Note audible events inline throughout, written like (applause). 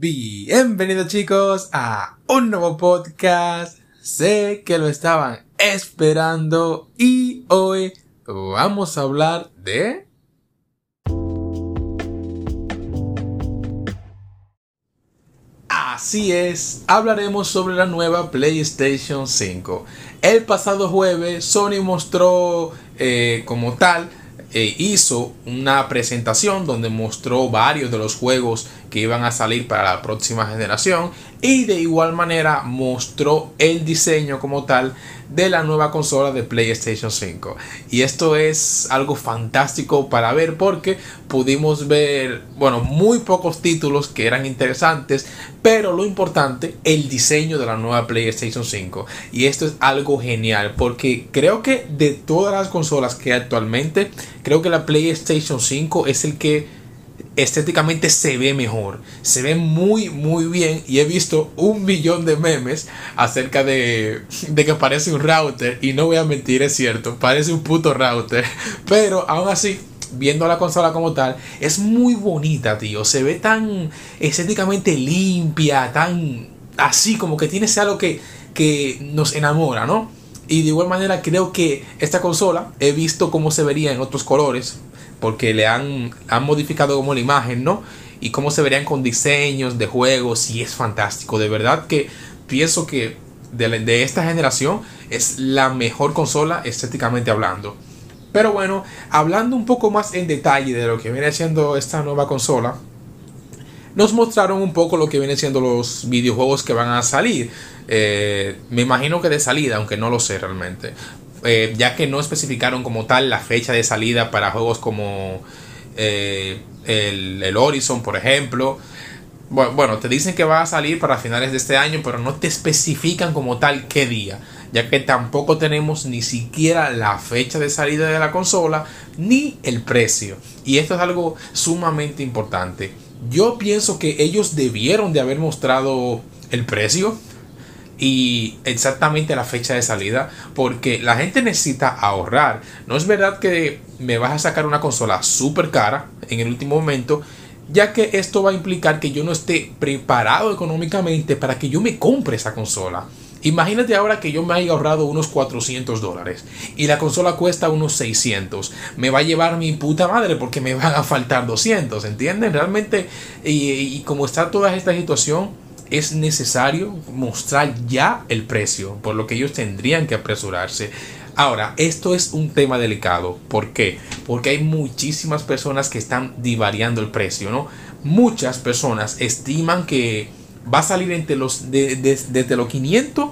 Bienvenidos chicos a un nuevo podcast. Sé que lo estaban esperando y hoy vamos a hablar de... Así es, hablaremos sobre la nueva PlayStation 5. El pasado jueves Sony mostró eh, como tal eh, hizo una presentación donde mostró varios de los juegos que iban a salir para la próxima generación y de igual manera mostró el diseño como tal de la nueva consola de PlayStation 5 y esto es algo fantástico para ver porque pudimos ver bueno muy pocos títulos que eran interesantes pero lo importante el diseño de la nueva PlayStation 5 y esto es algo genial porque creo que de todas las consolas que actualmente creo que la PlayStation 5 es el que estéticamente se ve mejor, se ve muy muy bien y he visto un millón de memes acerca de, de que parece un router y no voy a mentir, es cierto, parece un puto router, (laughs) pero aún así viendo la consola como tal, es muy bonita, tío. Se ve tan estéticamente limpia, tan así, como que tiene algo que, que nos enamora, ¿no? Y de igual manera creo que esta consola he visto cómo se vería en otros colores porque le han, han modificado como la imagen, ¿no? Y cómo se verían con diseños de juegos y es fantástico. De verdad que pienso que de, de esta generación es la mejor consola estéticamente hablando. Pero bueno, hablando un poco más en detalle de lo que viene siendo esta nueva consola, nos mostraron un poco lo que vienen siendo los videojuegos que van a salir. Eh, me imagino que de salida, aunque no lo sé realmente. Eh, ya que no especificaron como tal la fecha de salida para juegos como eh, el, el, Horizon, por ejemplo. Bueno, te dicen que va a salir para finales de este año, pero no te especifican como tal qué día, ya que tampoco tenemos ni siquiera la fecha de salida de la consola ni el precio. Y esto es algo sumamente importante. Yo pienso que ellos debieron de haber mostrado el precio y exactamente la fecha de salida porque la gente necesita ahorrar. No es verdad que me vas a sacar una consola súper cara en el último momento ya que esto va a implicar que yo no esté preparado económicamente para que yo me compre esa consola. Imagínate ahora que yo me haya ahorrado unos 400 dólares y la consola cuesta unos 600. Me va a llevar mi puta madre porque me van a faltar 200, ¿entienden? Realmente, y, y como está toda esta situación, es necesario mostrar ya el precio, por lo que ellos tendrían que apresurarse. Ahora, esto es un tema delicado. ¿Por qué? Porque hay muchísimas personas que están divariando el precio, ¿no? Muchas personas estiman que va a salir entre los, desde los 500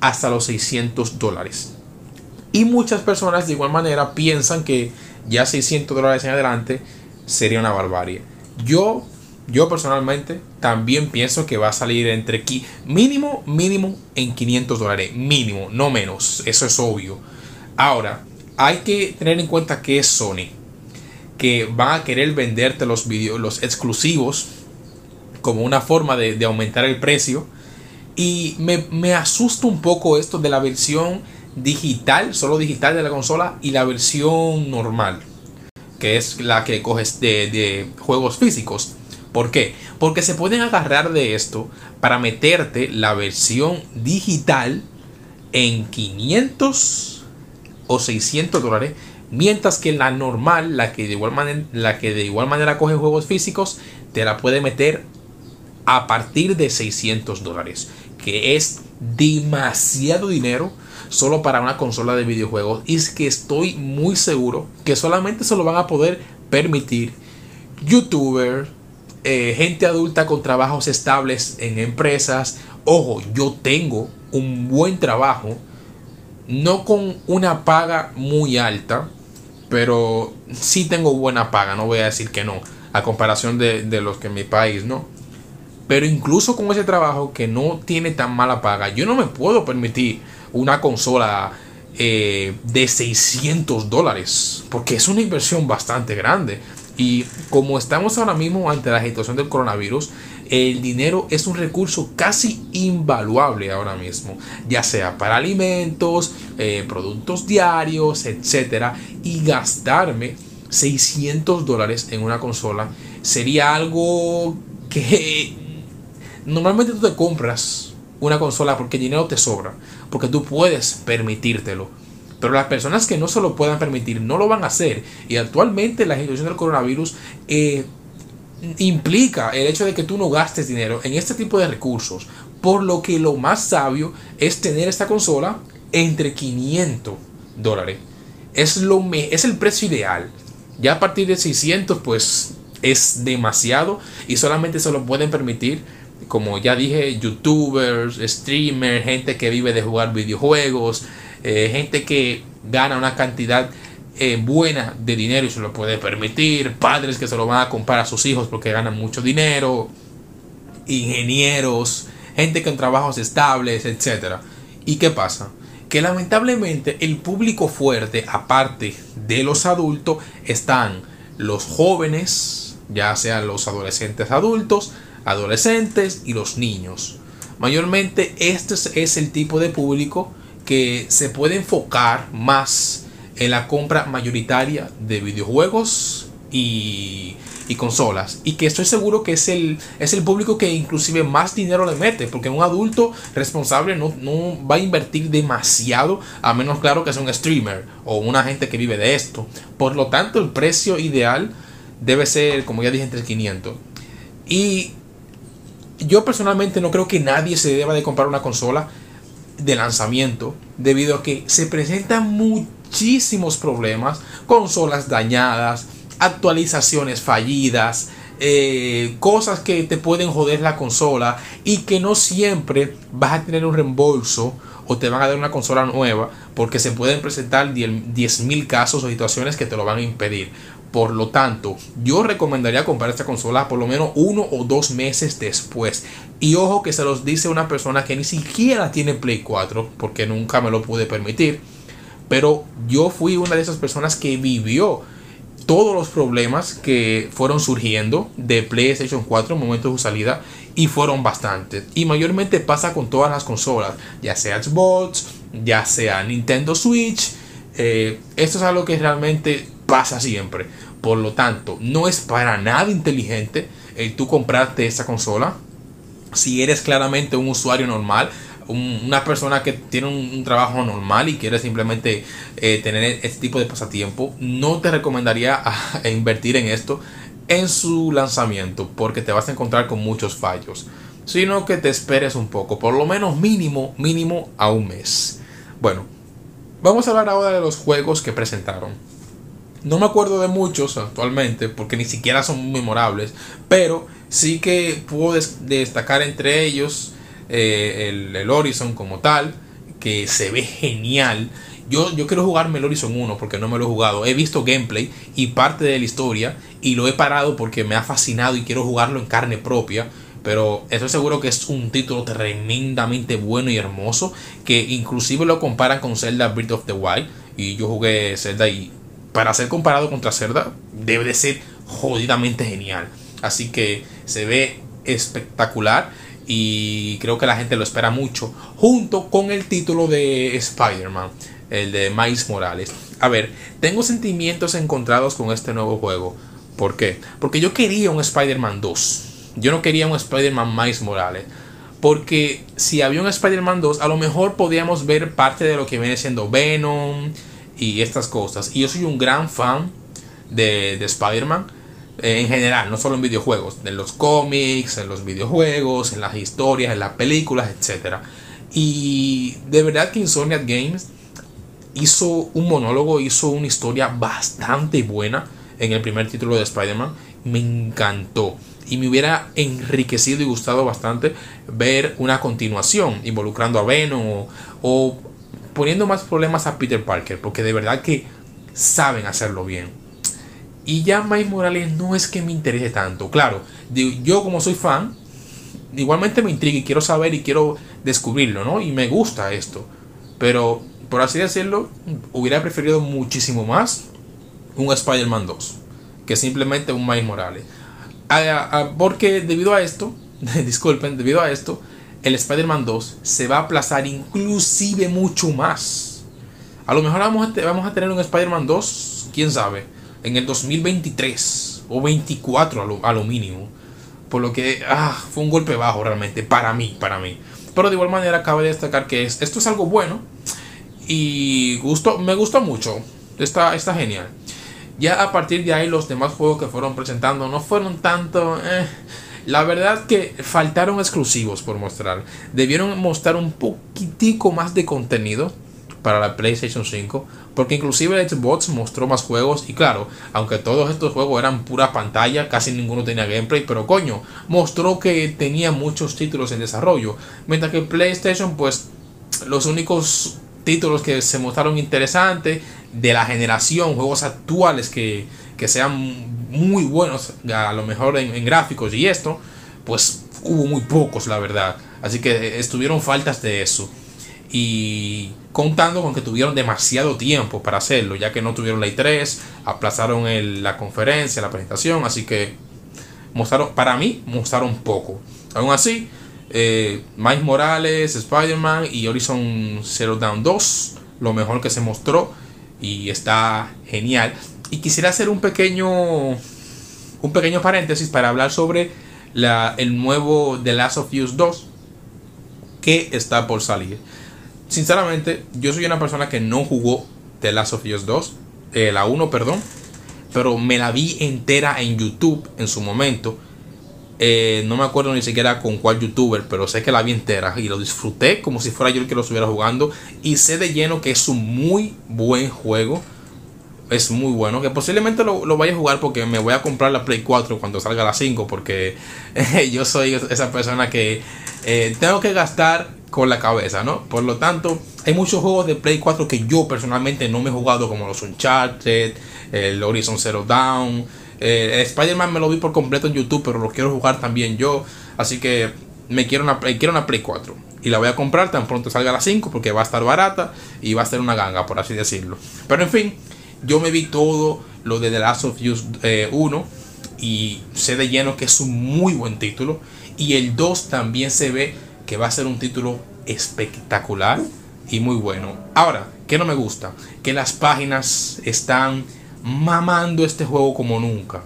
hasta los 600 dólares. Y muchas personas de igual manera piensan que ya 600 dólares en adelante sería una barbarie. Yo yo personalmente también pienso que va a salir entre mínimo, mínimo en 500 dólares. Mínimo, no menos. Eso es obvio. Ahora, hay que tener en cuenta que es Sony. Que van a querer venderte los videos, los exclusivos, como una forma de, aumentar el precio. Y me, me asusta un poco esto de la versión digital, solo digital de la consola, y la versión normal, que es la que coges de, de juegos físicos. ¿Por qué? Porque se pueden agarrar de esto para meterte la versión digital en 500 o 600 dólares, mientras que la normal, la que de igual manera, la que de igual manera coge juegos físicos, te la puede meter a partir de 600 dólares, que es demasiado dinero solo para una consola de videojuegos y es que estoy muy seguro que solamente se lo van a poder permitir youtubers eh, gente adulta con trabajos estables en empresas. Ojo, yo tengo un buen trabajo, no con una paga muy alta, pero sí tengo buena paga, no voy a decir que no, a comparación de, los que en mi país, ¿no? Pero incluso con ese trabajo que no tiene tan mala paga, yo no me puedo permitir una consola eh, de 600 dólares, porque es una inversión bastante grande. Y como estamos ahora mismo ante la situación del coronavirus, el dinero es un recurso casi invaluable ahora mismo, ya sea para alimentos, eh, productos diarios, etc. Y gastarme 600 dólares en una consola sería algo que Normalmente tú te compras una consola porque el dinero te sobra, porque tú puedes permitírtelo. Pero las personas que no se lo puedan permitir no lo van a hacer. Y actualmente la situación del coronavirus eh, implica el hecho de que tú no gastes dinero en este tipo de recursos. Por lo que lo más sabio es tener esta consola entre 500 dólares. Es, lo es el precio ideal. Ya a partir de 600 pues es demasiado y solamente se lo pueden permitir como ya dije, youtubers, streamers, gente que vive de jugar videojuegos, eh, gente que gana una cantidad eh, buena de dinero y se lo puede permitir, padres que se lo van a comprar a sus hijos porque ganan mucho dinero, ingenieros, gente con trabajos estables, etc. ¿Y qué pasa? Que lamentablemente el público fuerte, aparte de los adultos, están los jóvenes, ya sean los adolescentes adultos, adolescentes y los niños. Mayormente este es el tipo de público que se puede enfocar más en la compra mayoritaria de videojuegos y, consolas. Y que estoy seguro que es el, es el público que inclusive más dinero le mete. Porque un adulto responsable no, no va a invertir demasiado. A menos claro que sea un streamer o una gente que vive de esto. Por lo tanto el precio ideal debe ser, como ya dije, entre 500. Y yo personalmente no creo que nadie se deba de comprar una consola de lanzamiento debido a que se presentan muchísimos problemas, consolas dañadas, actualizaciones fallidas, eh, cosas que te pueden joder la consola y que no siempre vas a tener un reembolso o te van a dar una consola nueva porque se pueden presentar 10.000 casos o situaciones que te lo van a impedir. Por lo tanto, yo recomendaría comprar esta consola por lo menos uno o dos meses después. Y ojo que se los dice una persona que ni siquiera tiene Play 4, porque nunca me lo pude permitir. Pero yo fui una de esas personas que vivió todos los problemas que fueron surgiendo de PlayStation 4 en momento de su salida y fueron bastantes. Y mayormente pasa con todas las consolas, ya sea Xbox, ya sea Nintendo Switch. Eh, esto es algo que realmente pasa siempre. Por lo tanto, no es para nada inteligente el tú comprarte esa consola. Si eres claramente un usuario normal, una persona que tiene un, trabajo normal y quiere simplemente eh, tener este tipo de pasatiempo, no te recomendaría (laughs) invertir en esto en su lanzamiento porque te vas a encontrar con muchos fallos. Sino que te esperes un poco, por lo menos mínimo, mínimo a un mes. Bueno, vamos a hablar ahora de los juegos que presentaron. No me acuerdo de muchos actualmente porque ni siquiera son memorables, pero sí que puedo destacar entre ellos eh, el, Horizon como tal, que se ve genial. Yo, yo quiero jugarme el Horizon 1 porque no me lo he jugado. He visto gameplay y parte de la historia y lo he parado porque me ha fascinado y quiero jugarlo en carne propia. Pero estoy seguro que es un título tremendamente bueno y hermoso. Que inclusive lo comparan con Zelda Breath of the Wild. Y yo jugué Zelda y para ser comparado contra Cerda, debe de ser jodidamente genial. Así que se ve espectacular y creo que la gente lo espera mucho. Junto con el título de Spider-Man, el de Miles Morales. A ver, tengo sentimientos encontrados con este nuevo juego. ¿Por qué? Porque yo quería un Spider-Man 2. Yo no quería un Spider-Man Miles Morales. Porque si había un Spider-Man 2, a lo mejor podíamos ver parte de lo que viene siendo Venom y estas cosas. Y yo soy un gran fan de, de Spider-Man eh, en general, no solo en videojuegos, en los cómics, en los videojuegos, en las historias, en las películas, etc. Y de verdad que Insomniac Games hizo un monólogo, hizo una historia bastante buena en el primer título de Spider-Man. Me encantó. Y me hubiera enriquecido y gustado bastante ver una continuación involucrando a Venom o, o poniendo más problemas a Peter Parker, porque de verdad que saben hacerlo bien. Y ya Miles Morales no es que me interese tanto. Claro, yo como soy fan, igualmente me intriga y quiero saber y quiero descubrirlo, ¿no? Y me gusta esto. Pero, por así decirlo, hubiera preferido muchísimo más un Spider-Man 2 que simplemente un Miles Morales. porque debido a esto, (laughs) disculpen, debido a esto, el Spider-Man 2 se va a aplazar inclusive mucho más. A lo mejor vamos a, tener un Spider-Man 2, quién sabe, en el 2023 o 24 a lo, mínimo. Por lo que ah, fue un golpe bajo realmente, para mí, para mí. Pero de igual manera cabe destacar que esto es algo bueno y gusto, me gustó mucho. Está, está genial. Ya a partir de ahí los demás juegos que fueron presentando no fueron tanto... Eh, la verdad que faltaron exclusivos por mostrar. Debieron mostrar un poquitico más de contenido para la PlayStation 5. Porque inclusive Xbox mostró más juegos. Y claro, aunque todos estos juegos eran pura pantalla, casi ninguno tenía gameplay. Pero coño, mostró que tenía muchos títulos en desarrollo. Mientras que PlayStation, pues los únicos títulos que se mostraron interesantes de la generación, juegos actuales que, que sean muy buenos, a lo mejor en, gráficos y esto, pues hubo muy pocos, la verdad. Así que estuvieron faltas de eso. Y contando con que tuvieron demasiado tiempo para hacerlo, ya que no tuvieron la I3, aplazaron la conferencia, la presentación, así que mostraron, para mí, mostraron poco. Aún así, eh, Morales, Spider-Man y Horizon Zero Dawn 2, lo mejor que se mostró y está genial. Y quisiera hacer un pequeño, un pequeño paréntesis para hablar sobre la, el nuevo The Last of Us 2 que está por salir. Sinceramente, yo soy una persona que no jugó The Last of Us 2, eh, la 1, perdón, pero me la vi entera en YouTube en su momento. Eh, no me acuerdo ni siquiera con cuál youtuber, pero sé que la vi entera y lo disfruté como si fuera yo el que lo estuviera jugando. Y sé de lleno que es un muy buen juego es muy bueno. Que posiblemente lo, vaya a jugar porque me voy a comprar la Play 4 cuando salga la 5. Porque (laughs) yo soy esa persona que eh, tengo que gastar con la cabeza, ¿no? Por lo tanto, hay muchos juegos de Play 4 que yo personalmente no me he jugado, como los Uncharted, el Horizon Zero Dawn. Eh, Spider-Man me lo vi por completo en YouTube, pero lo quiero jugar también yo. Así que me quiero una, quiero una Play 4. Y la voy a comprar tan pronto salga la 5 porque va a estar barata y va a ser una ganga, por así decirlo. Pero en fin, yo me vi todo lo de The Last of Us 1 eh, y sé de lleno que es un muy buen título. Y el 2 también se ve que va a ser un título espectacular y muy bueno. Ahora, ¿qué no me gusta? Que las páginas están mamando este juego como nunca.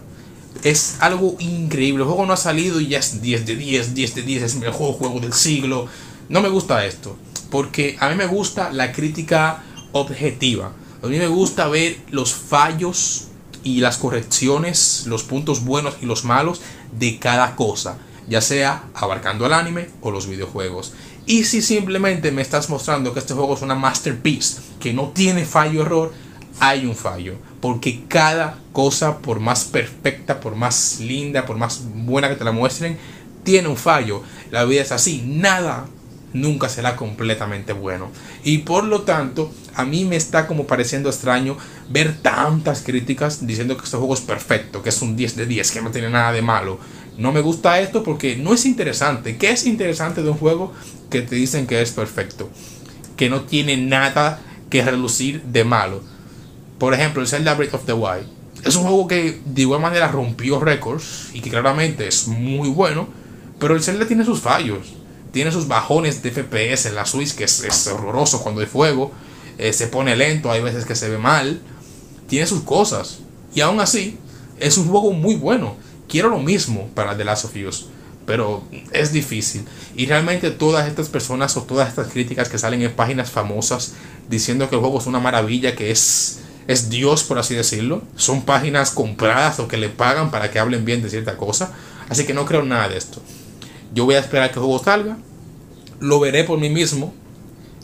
Es algo increíble. El juego no ha salido y ya es 10 de 10, 10 de 10, es el mejor juego del siglo. No me gusta esto. Porque a mí me gusta la crítica objetiva. A mí me gusta ver los fallos y las correcciones, los puntos buenos y los malos de cada cosa, ya sea abarcando el anime o los videojuegos. Y si simplemente me estás mostrando que este juego es una masterpiece, que no tiene fallo error, hay un fallo. Porque cada cosa, por más perfecta, por más linda, por más buena que te la muestren, tiene un fallo. La vida es así. Nada nunca será completamente bueno. Y por lo tanto, a mí me está como pareciendo extraño ver tantas críticas diciendo que este juego es perfecto, que es un 10 de 10, que no tiene nada de malo. No me gusta esto porque no es interesante. ¿Qué es interesante de un juego que te dicen que es perfecto? Que no tiene nada que relucir de malo. Por ejemplo, el Zelda Breath of the Wild. Es un juego que de igual manera rompió récords y que claramente es muy bueno, pero el Zelda tiene sus fallos tiene sus bajones de FPS en la Switch, que es, horroroso cuando hay fuego. Eh, se pone lento, hay veces que se ve mal. Tiene sus cosas. Y aún así, es un juego muy bueno. Quiero lo mismo para The Last of Us. Pero es difícil. Y realmente todas estas personas o todas estas críticas que salen en páginas famosas diciendo que el juego es una maravilla, que es, es Dios, por así decirlo, son páginas compradas o que le pagan para que hablen bien de cierta cosa. Así que no creo nada de esto. Yo voy a esperar que el juego salga. Lo veré por mí mismo.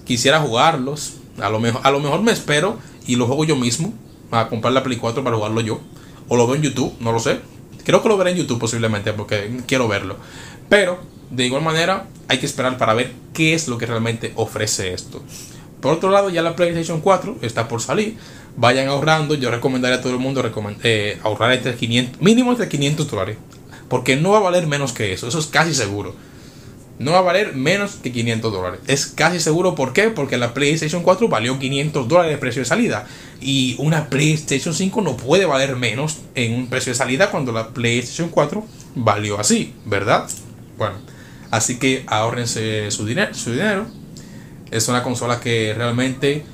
Quisiera jugarlos. A lo mejor, a lo mejor me espero y lo juego yo mismo. A comprar la Play 4 para jugarlo yo. O lo veo en YouTube, no lo sé. Creo que lo veré en YouTube posiblemente porque quiero verlo. Pero, de igual manera, hay que esperar para ver qué es lo que realmente ofrece esto. Por otro lado, ya la PlayStation 4 está por salir. Vayan ahorrando. Yo recomendaría a todo el mundo eh, ahorrar entre 500, mínimo entre 500 dólares. Porque no va a valer menos que eso. Eso es casi seguro. No va a valer menos que 500 dólares. Es casi seguro. ¿Por qué? Porque la PlayStation 4 valió 500 dólares de precio de salida. Y una PlayStation 5 no puede valer menos en un precio de salida cuando la PlayStation 4 valió así, ¿verdad? Bueno, así que ahorrense su dinero. Su dinero. Es una consola que realmente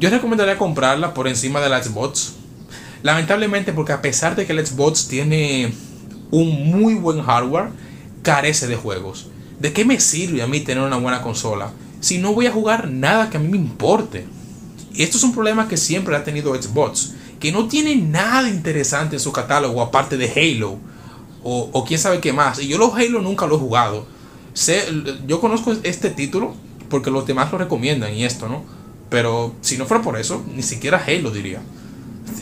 yo recomendaría comprarla por encima de la Xbox. Lamentablemente porque a pesar de que la Xbox tiene un muy buen hardware carece de juegos. ¿De qué me sirve a mí tener una buena consola si no voy a jugar nada que a mí me importe? Y esto es un problema que siempre ha tenido Xbox, que no tiene nada interesante en su catálogo aparte de Halo o, quién sabe qué más. Y yo los Halo nunca lo he jugado. Yo conozco este título porque los demás lo recomiendan y esto, ¿no? Pero si no fuera por eso, ni siquiera Halo diría.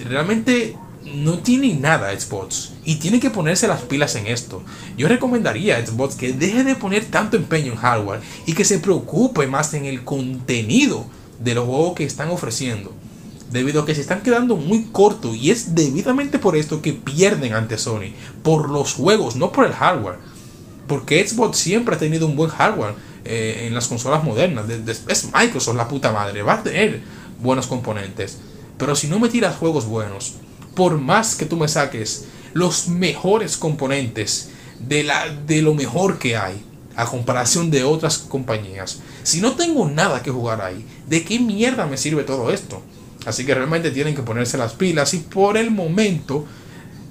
Realmente no tiene nada Xbox y tiene que ponerse las pilas en esto. Yo recomendaría a Xbox que deje de poner tanto empeño en hardware y que se preocupe más en el contenido de los juegos que están ofreciendo. Debido a que se están quedando muy cortos y es debidamente por esto que pierden ante Sony. Por los juegos, no por el hardware. Porque Xbox siempre ha tenido un buen hardware eh, en las consolas modernas. Es Microsoft la puta madre. Va a tener buenos componentes. Pero si no me tiras juegos buenos, por más que tú me saques los mejores componentes de, la, de lo mejor que hay, a comparación de otras compañías, si no tengo nada que jugar ahí, ¿de qué mierda me sirve todo esto? Así que realmente tienen que ponerse las pilas y por el momento,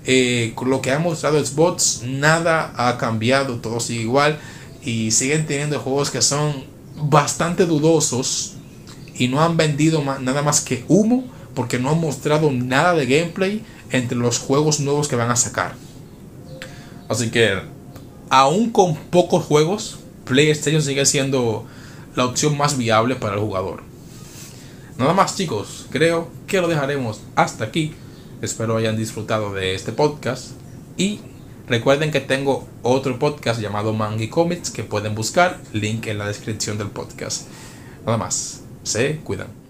eh, con lo que ha mostrado Xbox, nada ha cambiado, todo sigue igual y siguen teniendo juegos que son bastante dudosos y no han vendido nada más que humo porque no han mostrado nada de gameplay entre los juegos nuevos que van a sacar. Así que, aún con pocos juegos, PlayStation sigue siendo la opción más viable para el jugador. Nada más chicos, creo que lo dejaremos hasta aquí. Espero hayan disfrutado de este podcast. Y recuerden que tengo otro podcast llamado Mangi Comics que pueden buscar. Link en la descripción del podcast. Nada más. Se cuidan.